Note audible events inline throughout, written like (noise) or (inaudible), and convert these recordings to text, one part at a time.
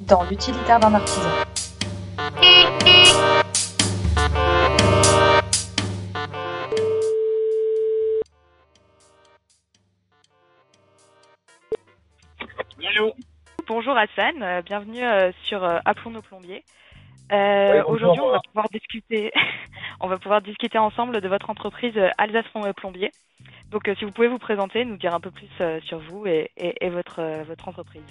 dans l'utilitaire d'un artisan. Bonjour Hassan, euh, bienvenue euh, sur euh, Appelons nos plombiers. Euh, Aujourd'hui, on va pouvoir discuter, (laughs) on va pouvoir discuter ensemble de votre entreprise Alsace Plombier. Donc, si vous pouvez vous présenter, nous dire un peu plus sur vous et, et, et votre votre entreprise.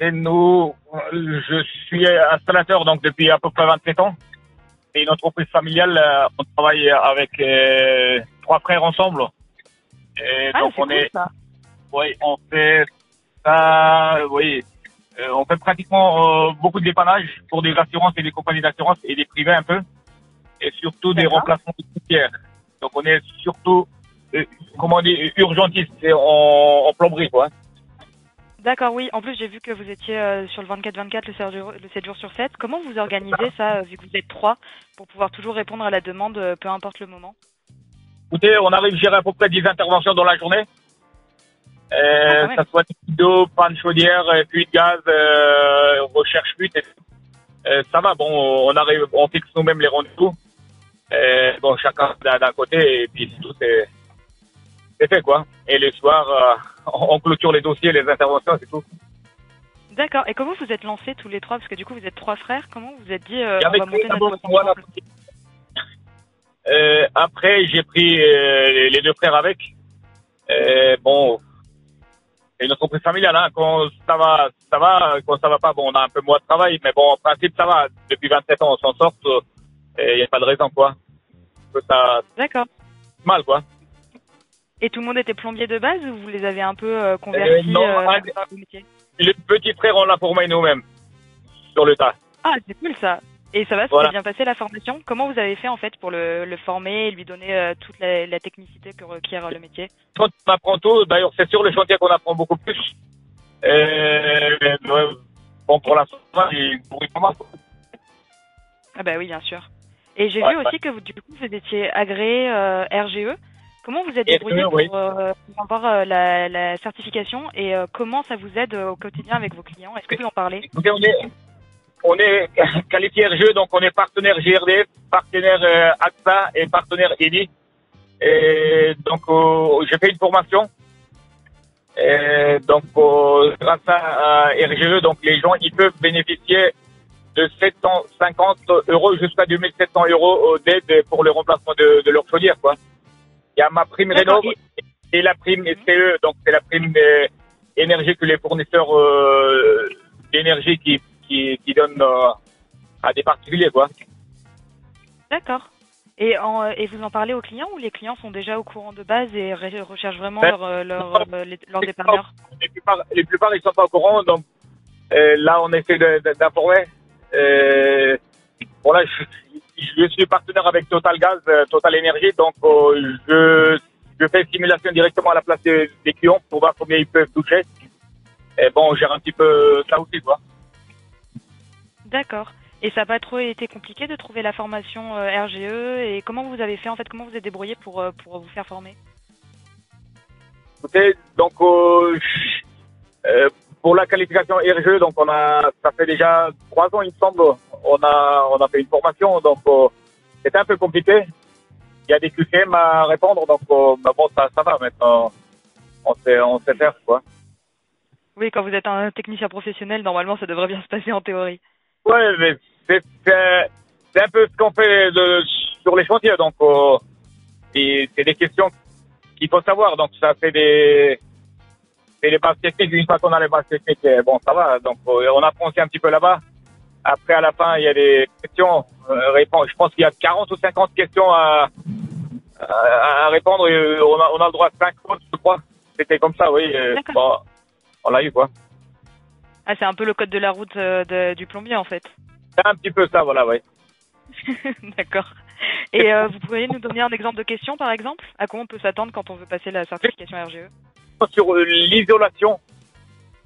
Et nous, je suis installateur donc depuis à peu près 27 ans. C'est une entreprise familiale. euh, On travaille avec euh, trois frères ensemble. Et Ah, donc c'est on cool, est, ça. oui, on fait ça, oui, euh, on fait pratiquement euh, beaucoup de dépannage pour des assurances et des compagnies d'assurance et des privés un peu, et surtout des D'accord. remplacements de poussière. Donc on est surtout, euh, comment on dit, urgentiste et en, en plomberie quoi. D'accord, oui. En plus, j'ai vu que vous étiez euh, sur le 24-24, le 7 jours- le 7 jours sur 7. Comment vous organisez ça, euh, vu que vous êtes trois, pour pouvoir toujours répondre à la demande, euh, peu importe le moment? Écoutez, on arrive à gérer à peu près 10 interventions dans la journée. Ah, Euh, même. ça soit d'eau, panne chaudière, fuite de gaz, euh, recherche fuite. Euh, ça va, bon, on arrive, on fixe nous-mêmes les rendez-vous. Bon, chacun d'un côté et puis c'est tout, c'est c'est fait quoi. Et les soirs, euh, on clôture les dossiers, les interventions, c'est tout. D'accord. Et comment vous êtes lancés tous les trois? Parce que du coup, vous êtes trois frères. Comment vous vous êtes dit, euh, on va monter notre Euh, après, j'ai pris euh, les deux frères avec. Bon, c'est une entreprise familiale. Hein. Quand ça va, ça va. Quand ça va pas, bon, on a un peu moins de travail. Mais bon, en principe, ça va. Depuis 27 ans, on s'en sort. Il n'y a pas de raison, quoi. Ça D'accord. mal, quoi. Et tout le monde était plombier de base ou vous les avez un peu euh, convertis Euh, non, euh, le métier Le petit frère, on l'a formé nous-mêmes. Sur le tas. Ah, c'est cool ça. Et ça va, ça Voilà. bien passé la formation? Comment vous avez fait en fait pour le, le former et lui donner euh, toute la, la technicité que requiert euh, le métier? Quand on apprend tout, d'ailleurs, c'est sur le chantier qu'on apprend beaucoup plus. Euh, bon, pour l'instant, il pourrit pas mal. Ah bah oui, bien sûr. Et j'ai Ouais, vu ouais. aussi que vous, du coup, vous étiez agréé euh, RGE. Comment vous êtes débrouillé pour, oui. euh, pour avoir euh, la, la certification et euh, comment ça vous aide euh, au quotidien avec vos clients? Est-ce que vous en Écoutez, on est, on est (laughs) qualifié RGE, donc on est partenaire GRD, partenaire euh, AXA et partenaire ENI. Et donc, euh, j'ai fait une formation. Et donc, euh, grâce à euh, RGE, donc les gens, ils peuvent bénéficier de 750 euros jusqu'à 2700 euros d'aide pour le remplacement de, de leur chaudière, quoi. Il y a ma prime Rénov et la prime SCE, donc c'est la prime euh, énergie que les fournisseurs euh, d'énergie qui, qui, qui donnent euh, à des particuliers, quoi. D'accord. Et, en, et vous en parlez aux clients ou les clients sont déjà au courant de base et re- recherchent vraiment Ben, leur, euh, leur, euh, les- leurs plupart, les plupart, ils sont pas au courant, donc euh, là, on essaie d'informer. Euh, voilà, je, je suis partenaire avec Total Gaz, euh, Total Énergie, donc euh, je, je fais une simulation directement à la place des, des clients pour voir combien ils peuvent toucher. Et bon, on gère un petit peu ça aussi, quoi. D'accord. Et ça n'a pas trop été compliqué de trouver la formation euh, RGE et comment vous avez fait en fait Comment vous êtes débrouillé pour, euh, pour vous faire former? Écoutez, donc euh, euh, pour la qualification RGE, donc on a, ça fait déjà trois ans, il me semble, on a, on a fait une formation, donc euh, c'était un peu compliqué. Il y a des QCM à répondre, donc euh, bah bon, ça, ça va maintenant. On sait, on sait faire quoi. Oui, quand vous êtes un technicien professionnel, normalement ça devrait bien se passer en théorie. Ouais, mais c'est, c'est, un peu ce qu'on fait de, sur les chantiers, donc euh, et c'est des questions qu'il faut savoir, donc ça fait des c'est les bases techniques. Une fois qu'on a les bases techniques, eh, bon, ça va. Donc, euh, on apprend aussi un petit peu là-bas. Après, à la fin, il y a des questions. Euh. Je pense qu'il y a 40 ou 50 questions à, à, à répondre. Et, euh, on, a, on a le droit à 5 autres, je crois. C'était comme ça, oui. euh, D'accord. bon, on l'a eu, quoi. Ah, c'est un peu le code de la route de- du plombier en fait. C'est un petit peu ça, voilà, oui. (laughs) D'accord. Et euh, vous pourriez nous donner un exemple de question par exemple? À quoi on peut s'attendre quand on veut passer la certification RGE Sur l'isolation.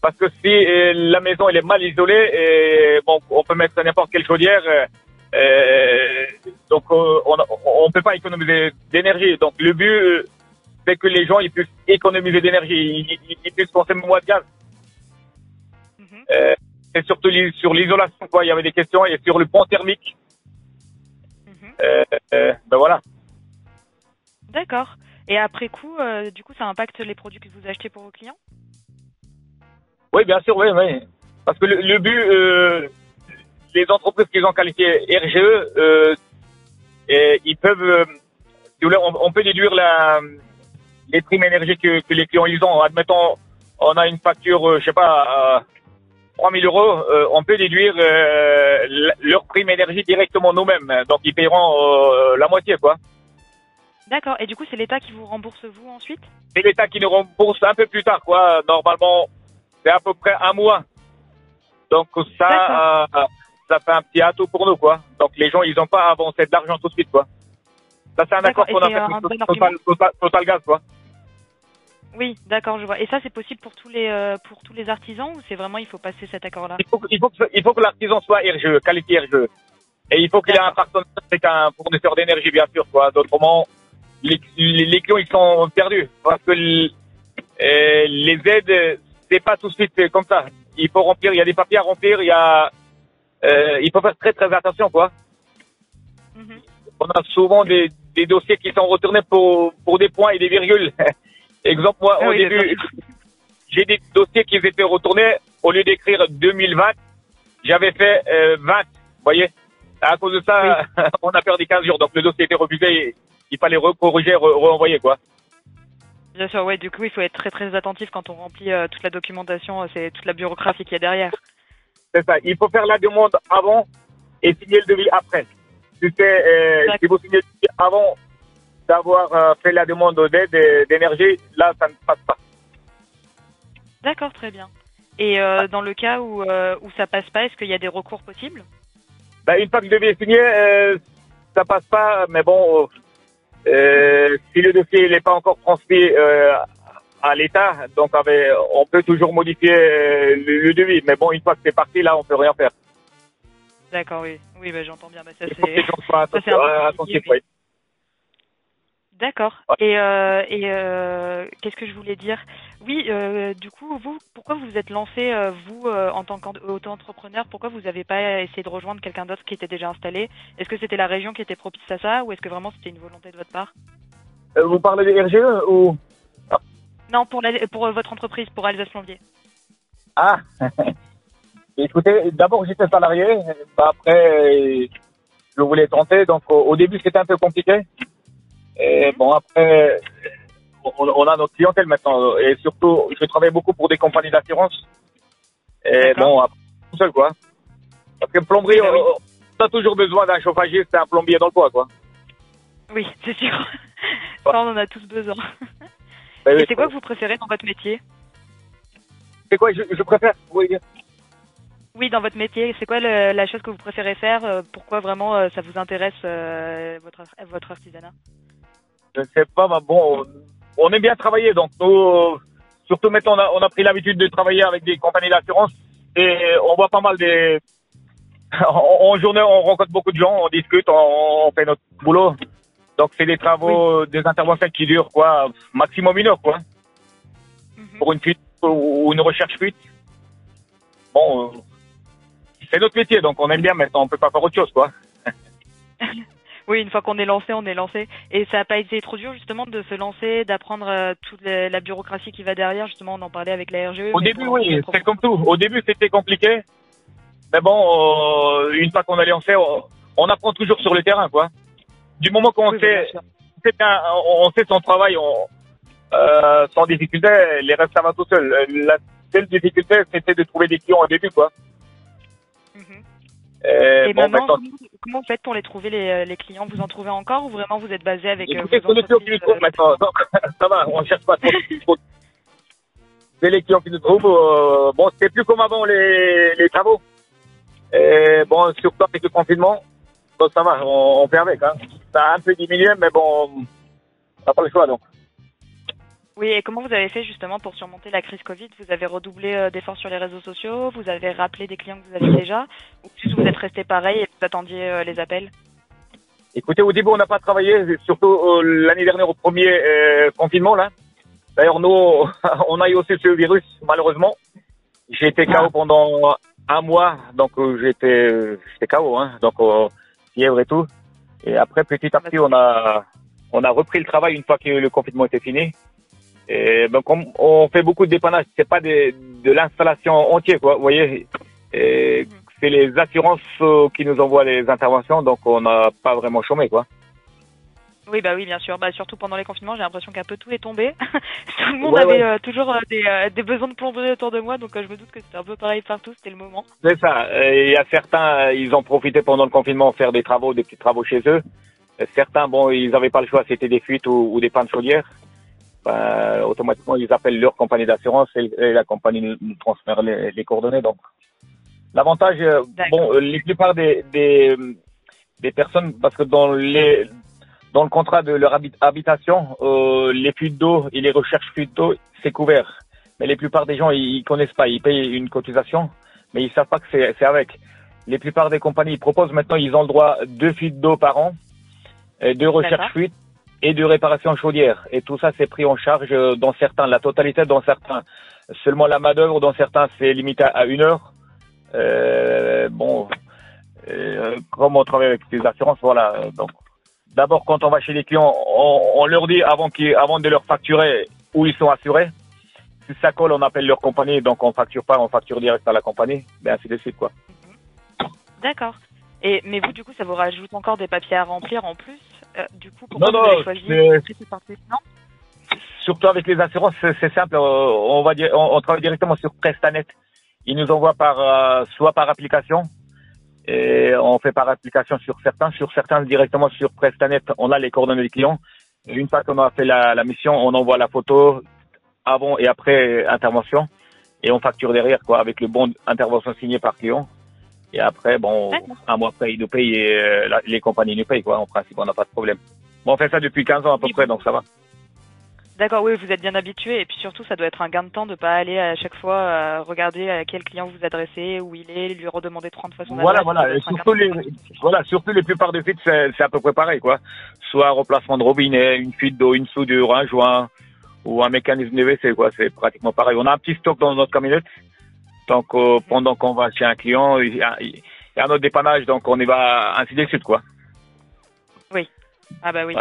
Parce que si euh, la maison elle est mal isolée, et, bon, on peut mettre n'importe quelle chaudière, euh, euh, donc on on peut pas économiser d'énergie. Donc le but, c'est que les gens ils puissent économiser d'énergie, ils, ils- ils puissent consommer moins de gaz. Euh, c'est surtout sur l'isolation, quoi. Il y avait des questions et sur le pont thermique. Mhm. Ben voilà. D'accord. Et après coup, euh, du coup, ça impacte les produits que vous achetez pour vos clients? Oui, bien sûr, oui, oui. Parce que le, le but, euh, les entreprises qui ont qualifié RGE, euh, et ils peuvent, euh, si vous voulez, on, on peut déduire la, les primes énergie que, que les clients ils ont. Admettons, on a une facture, je sais pas, à 3000 euros, on peut déduire leur prime énergie directement nous-mêmes. Donc ils paieront la moitié, quoi. D'accord. Et du coup, c'est l'État qui vous rembourse vous ensuite? C'est l'État qui nous rembourse un peu plus tard, quoi. Normalement, c'est à peu près un mois. Donc ça, euh, ça fait un petit atout pour nous, quoi. Donc les gens, ils n'ont pas à avancer de l'argent tout de suite, quoi. Ça, c'est un accord qu'on a fait c'est, avec bon Total, Total, Total Gaz, quoi. Oui, d'accord, je vois. Et ça, c'est possible pour tous les euh, pour tous les artisans ou c'est vraiment il faut passer cet accord-là? Il faut, que- il faut que, il faut que l'artisan soit RGE, qualité RGE. Et il faut qu'il ait un partenaire avec un fournisseur d'énergie, bien sûr, quoi. Autrement, les, clients, ils sont perdus. Parce que euh, les aides, c'est pas tout de suite comme ça. Il faut remplir, il y a des papiers à remplir, il y a, euh, il faut faire très très attention, quoi. Mhm. On a souvent des, des dossiers qui sont retournés pour, pour des points et des virgules. (laughs) Exemple, moi, Ah au oui, début, (laughs) j'ai des dossiers qui étaient retournés, au lieu d'écrire 2020, j'avais fait euh, 20, vous voyez À cause de ça, (laughs) on a perdu 15 jours, donc le dossier était refusé, et il fallait recorriger, re- renvoyer, quoi. Bien sûr, ouais. Du coup, il faut être très très attentif quand on remplit euh, toute la documentation. euh, C'est toute la bureaucratie qu'il y a derrière. C'est ça, il faut faire la demande avant et signer le devis après. Tu sais, euh, D'accord. si vous signez le devis avant d'avoir euh, fait la demande d'aide d'énergie, là, ça ne passe pas. D'accord, très bien. Et euh, dans le cas où où ça passe pas, est-ce qu'il y a des recours possibles? Bah, une fois que le devis est signé, ça passe pas, mais bon, si le dossier n'est pas encore transmis euh, à l'État, donc avec- on peut toujours modifier euh, le, le devis. Mais bon, une fois que c'est parti, là, on peut rien faire. D'accord, oui. Oui, bah, j'entends bien. Bah, ça c'est. (laughs) ça, un peu attentifs, compliqué, attentifs, oui. D'accord. Et, euh, et euh, qu'est-ce que je voulais dire? Oui, euh, du coup, vous, pourquoi vous vous êtes lancé, vous, en tant qu'auto-entrepreneur? Pourquoi vous n'avez pas essayé de rejoindre quelqu'un d'autre qui était déjà installé? Est-ce que c'était la région qui était propice à ça ou est-ce que vraiment c'était une volonté de votre part? Vous parlez de RGE ou? Non, pour, la, pour votre entreprise, pour Alsace Plombier. Ah. (laughs) Écoutez, d'abord j'étais salarié, bah, après je voulais tenter, donc au début c'était un peu compliqué. Et bon après, on, on a notre clientèle maintenant, et surtout je travaille beaucoup pour des compagnies d'assurance. Et bon, après, tout seul quoi. Parce que plomberie, Oui, bah oui. on, on a toujours besoin d'un chauffagiste, un plombier dans le bois quoi. Oui, c'est sûr. (laughs) ça, on en a tous besoin. (laughs) Bah oui, Et c'est quoi que vous préférez dans votre métier? C'est quoi je, je préfère dire? Oui, dans votre métier, c'est quoi le- la chose que vous préférez faire? Euh, Pourquoi vraiment euh, ça vous intéresse euh, votre, votre artisanat? Je ne sais pas, mais bon, on, aime bien travailler, donc nous, euh, surtout maintenant, on a, on a pris l'habitude de travailler avec des compagnies d'assurance et on voit pas mal des. En, (laughs) en journée, on rencontre beaucoup de gens, on discute, on, on fait notre boulot. Donc c'est des travaux, des interventions qui durent quoi, maximum une heure quoi, Mhm. pour une fuite ou une recherche fuite. Bon, euh, c'est notre métier, donc on aime bien, maintenant on peut pas faire autre chose quoi. Oui, une fois qu'on est lancé, on est lancé. Et ça n'a pas été trop dur justement de se lancer, d'apprendre euh, toute la, bureaucratie qui va derrière. Justement, on en parlait avec la RGE. Au début, oui, c'est comme tout. Au début, c'était compliqué. Mais bon, euh, une fois qu'on a lancé, on, on apprend toujours sur le terrain, quoi. Du moment qu'on Oui, sait, on, sait son travail, on, euh, sans difficulté, les restes, ça va tout seul. La seule difficulté, c'était de trouver des clients au début, quoi. Mhm. Et, Et bon, maintenant, comment, comment faites pour les trouver les, les clients Vous en trouvez encore ou vraiment vous êtes basé avec euh, écoutez, vos clients qui nous entreprises, trouvent euh, maintenant. (laughs) Ça va, on cherche pas trop. C'est les clients qui nous trouvent. euh, bon, c'est plus comme avant les, les travaux. Et bon, surtout avec le confinement, bon, ça va, on, on fait avec. Hein. Ça a un peu diminué, mais bon, on n'a pas le choix. Donc. Oui, et comment vous avez fait justement pour surmonter la crise Covid? Vous avez redoublé euh, d'efforts sur les réseaux sociaux Vous avez rappelé des clients que vous aviez déjà Ou juste vous êtes resté pareil et vous attendiez euh, les appels? Écoutez, au début, on n'a pas travaillé, surtout euh, l'année dernière au premier euh, confinement. là. D'ailleurs, nous, (laughs) on a eu aussi ce virus, malheureusement. J'ai été KO pendant un mois, donc euh, j'étais j'étais KO, hein, donc fièvre et tout. Et après, petit à petit, on a on a repris le travail une fois que le confinement était fini. Et ben, comme on fait beaucoup de dépannage, c'est pas de, de l'installation entière, quoi. Vous voyez, c'est les assurances euh, qui nous envoient les interventions, donc on n'a pas vraiment chômé, quoi. Oui, bah oui, bien sûr. Bah, surtout pendant les confinements, j'ai l'impression qu'un peu tout est tombé. (laughs) tout le monde avait euh, toujours euh, des, euh, des, besoins de plomberie autour de moi, donc je me doute que c'était un peu pareil partout, c'était le moment. C'est ça. Il y a certains, ils ont profité pendant le confinement faire des travaux, des petits travaux chez eux. Certains, bon, ils n'avaient pas le choix, c'était des fuites ou, ou des pannes chaudières. Bah, automatiquement, ils appellent leur compagnie d'assurance et, la compagnie nous, transfère les, les, coordonnées. Donc, l'avantage, bon, les plupart des, des, des personnes, parce que dans les dans le contrat de leur habitation, euh, les fuites d'eau et les recherches fuites d'eau, c'est couvert. Mais la plupart des gens, ils, connaissent pas. Ils payent une cotisation, mais ils savent pas que c'est avec. Les plupart des compagnies ils proposent maintenant, ils ont le droit deux fuites d'eau par an, deux recherches fuites et deux réparations chaudières. Et tout ça, c'est pris en charge dans certains, la totalité dans certains. Seulement la main d'œuvre dans certains, c'est limité à une heure. Euh, bon, euh, comme on travaille avec les assurances, voilà. Donc D'abord, quand on va chez les clients, on, leur dit avant, avant de leur facturer où ils sont assurés. Si ça colle, on appelle leur compagnie, donc on facture pas, on facture direct à la compagnie, ben ainsi de suite quoi. D'accord. Et mais vous, du coup, ça vous rajoute encore des papiers à remplir en plus. Euh, du coup, pourquoi non, vous avez choisi non? Surtout avec les assurances, c'est simple. Euh, on va dire, on, travaille directement sur Prestanet. Ils nous envoient par euh, soit par application, et on fait par application sur certains, sur certains directement sur Prestanet, on a les coordonnées des clients. une fois qu'on a fait la, la, mission, on envoie la photo avant et après intervention et on facture derrière quoi avec le bon intervention signé par client. Et après, bon, un mois après, ils nous payent et euh, les compagnies nous payent quoi. En principe, on n'a pas de problème. Bon, on fait ça depuis 15 ans à peu près, donc ça va. D'accord, oui, vous êtes bien habitué et puis surtout, ça doit être un gain de temps de pas aller à chaque fois euh, regarder à quel client vous vous adressez, où il est, lui redemander 30 fois son Voilà, voilà, et surtout les, voilà, surtout les plupart des fuites, c'est à peu près pareil, quoi. Soit un remplacement de robinet, une fuite d'eau, une soudure, un joint ou un mécanisme de WC, quoi. C'est pratiquement pareil. On a un petit stock dans notre camionnette. Donc, euh, pendant qu'on va chez un client, il y, a, il y a un autre dépannage, donc on y va ainsi de suite, quoi. Oui. Ah bah oui.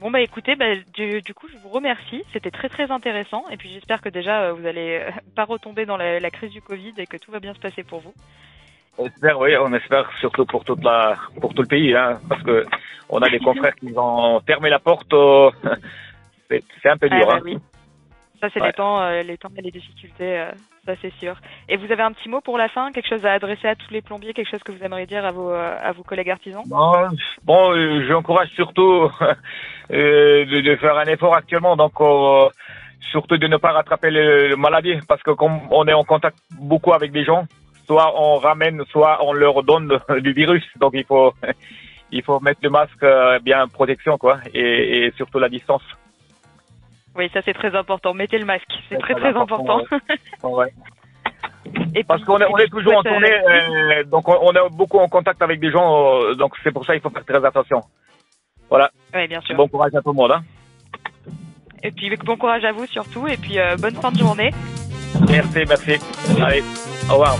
Bon bah écoutez, bah, du, coup je vous remercie, c'était très très intéressant et puis j'espère que déjà euh, vous allez euh, (laughs) pas retomber dans la, crise du Covid et que tout va bien se passer pour vous. On espère, oui, on espère surtout pour toute la, pour tout le pays, hein, parce que on a des (laughs) confrères qui ont fermé la porte. (laughs) C'est un peu dur. Ah, bah, hein. oui. Ça c'est les temps, les temps et les difficultés ça c'est sûr. Et vous avez un petit mot pour la fin, quelque chose à adresser à tous les plombiers, quelque chose que vous aimeriez dire à vos, euh, à vos collègues artisans? Bon, bon euh, j'encourage surtout (laughs) euh, de, faire un effort actuellement, donc surtout de ne pas rattraper le, maladie, parce que comme on est en contact beaucoup avec des gens, soit on ramène, soit on leur donne (laughs) du virus, donc il faut (laughs) il faut mettre le masque bien protection quoi, et surtout la distance. Oui, ça c'est très important. Mettez le masque, c'est très très important. Ouais. (laughs) Et Parce qu'on est, on est toujours en tournée, euh, donc on, est beaucoup en contact avec des gens, euh, donc c'est pour ça qu'il faut faire très attention. Voilà. Oui, bien sûr. Bon courage à tout le monde. Hein. Et puis bon courage à vous surtout, et puis euh, bonne fin de journée. Merci, merci. Allez, au revoir.